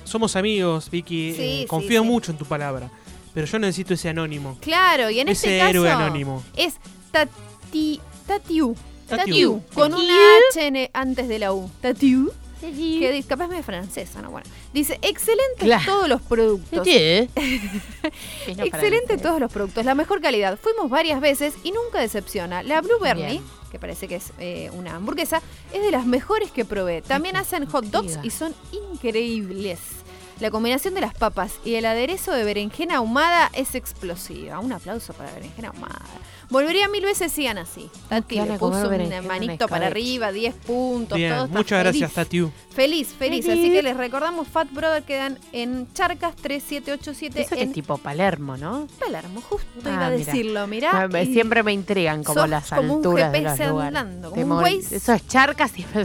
somos amigos, Vicky. Sí, eh, sí, confío sí. mucho en tu palabra. Pero yo necesito ese anónimo. Claro, y en Ese este héroe caso anónimo. es Tati, Tatiu. Tatiu. Con una H antes de la U. Tatiu. Que capaz me es francesa, ¿no? Bueno. Dice, excelentes Claro. todos los productos. ¿Qué? [LAUGHS] Excelente todos los productos, la mejor calidad. Fuimos varias veces y nunca decepciona. La Blue Bernie, Bien. Que parece que es eh, una hamburguesa, es de las mejores que probé. También hacen hot dogs y son increíbles. La combinación de las papas y el aderezo de berenjena ahumada es explosiva. Un aplauso para la berenjena ahumada. Volvería mil veces, sigan así. Tati le puso un berenjena en manito para arriba, 10 puntos, Bien, todo muchas gracias, Tatiu. Feliz, feliz. Así que les recordamos, Fat Brother quedan en Charcas 3787 Eso en es tipo Palermo, ¿no? Palermo. Justo Ah, iba a decirlo, mirá. Ah, me- y Siempre me intrigan como sos las como un alturas de GPS los lugares. andando, como Te un Waze. Eso es charcas y [LAUGHS]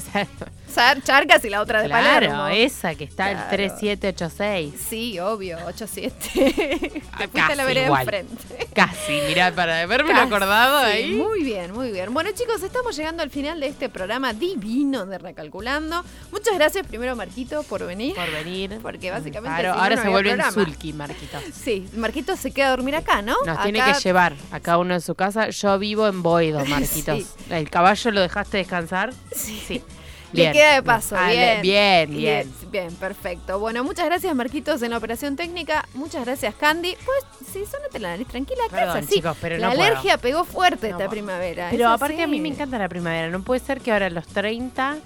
Charcas y la otra de Claro, Palermo. esa que está Claro. el 3786. Sí, obvio, 87. [LAUGHS] Te fuiste a la casi vereda igual. enfrente. Casi, mirá, para haberme Casi, acordado ahí. Muy bien, muy bien. Bueno, chicos, estamos llegando al final de este programa divino de Recalculando. Muchas gracias primero, Marquito, por venir. Por venir. Porque básicamente. Claro, si ahora no se vuelve un sulky, Marquito. Sí, Marquito se queda a dormir acá, ¿no? Nos tiene que llevar a cada uno en su casa. Yo vivo en Boedo, Marquitos. [LAUGHS] Sí. ¿El caballo lo dejaste descansar? Sí. Le queda de paso, Ah, bien. bien, bien. Bien, perfecto. Bueno, muchas gracias, Marquitos, en la operación técnica. Muchas gracias, Candy. Pues sí, sonate la nariz tranquila, Perdón, así. chicos, pero la no puedo. alergia pegó fuerte No esta puedo. primavera. Pero aparte a mí me encanta la primavera. No puede ser que ahora a los 30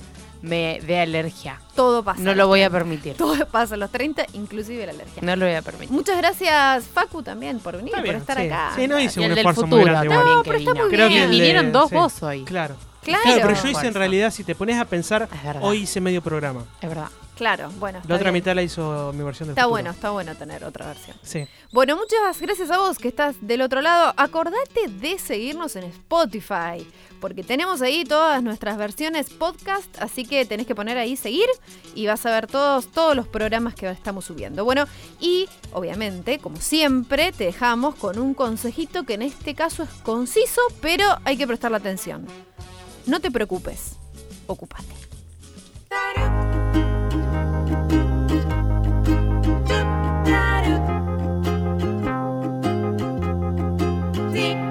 me dé alergia. Todo pasa. No lo voy a permitir. Todo pasa a los 30, inclusive la alergia. No lo voy a permitir. Muchas gracias, Facu, también, por venir, Está por bien, estar sí. acá. Sí, no hice Y un el del esfuerzo muy futuro grande. igual. No, pero está muy Creo que bien. de- Vinieron dos sí, vos hoy. Claro. Claro. pero yo hice en realidad, si te pones a pensar, hoy hice medio programa. Es verdad. Claro, bueno. La otra bien. mitad la hizo mi versión del Está futuro. bueno, está bueno tener otra versión. Sí. Bueno, muchas gracias a vos que estás del otro lado. Acordate de seguirnos en Spotify, porque tenemos ahí todas nuestras versiones podcast, así que tenés que poner ahí seguir y vas a ver todos, todos los programas que estamos subiendo. Bueno, y obviamente, como siempre, te dejamos con un consejito que en este caso es conciso, pero hay que prestarle atención. No te preocupes, ocupate. Sí.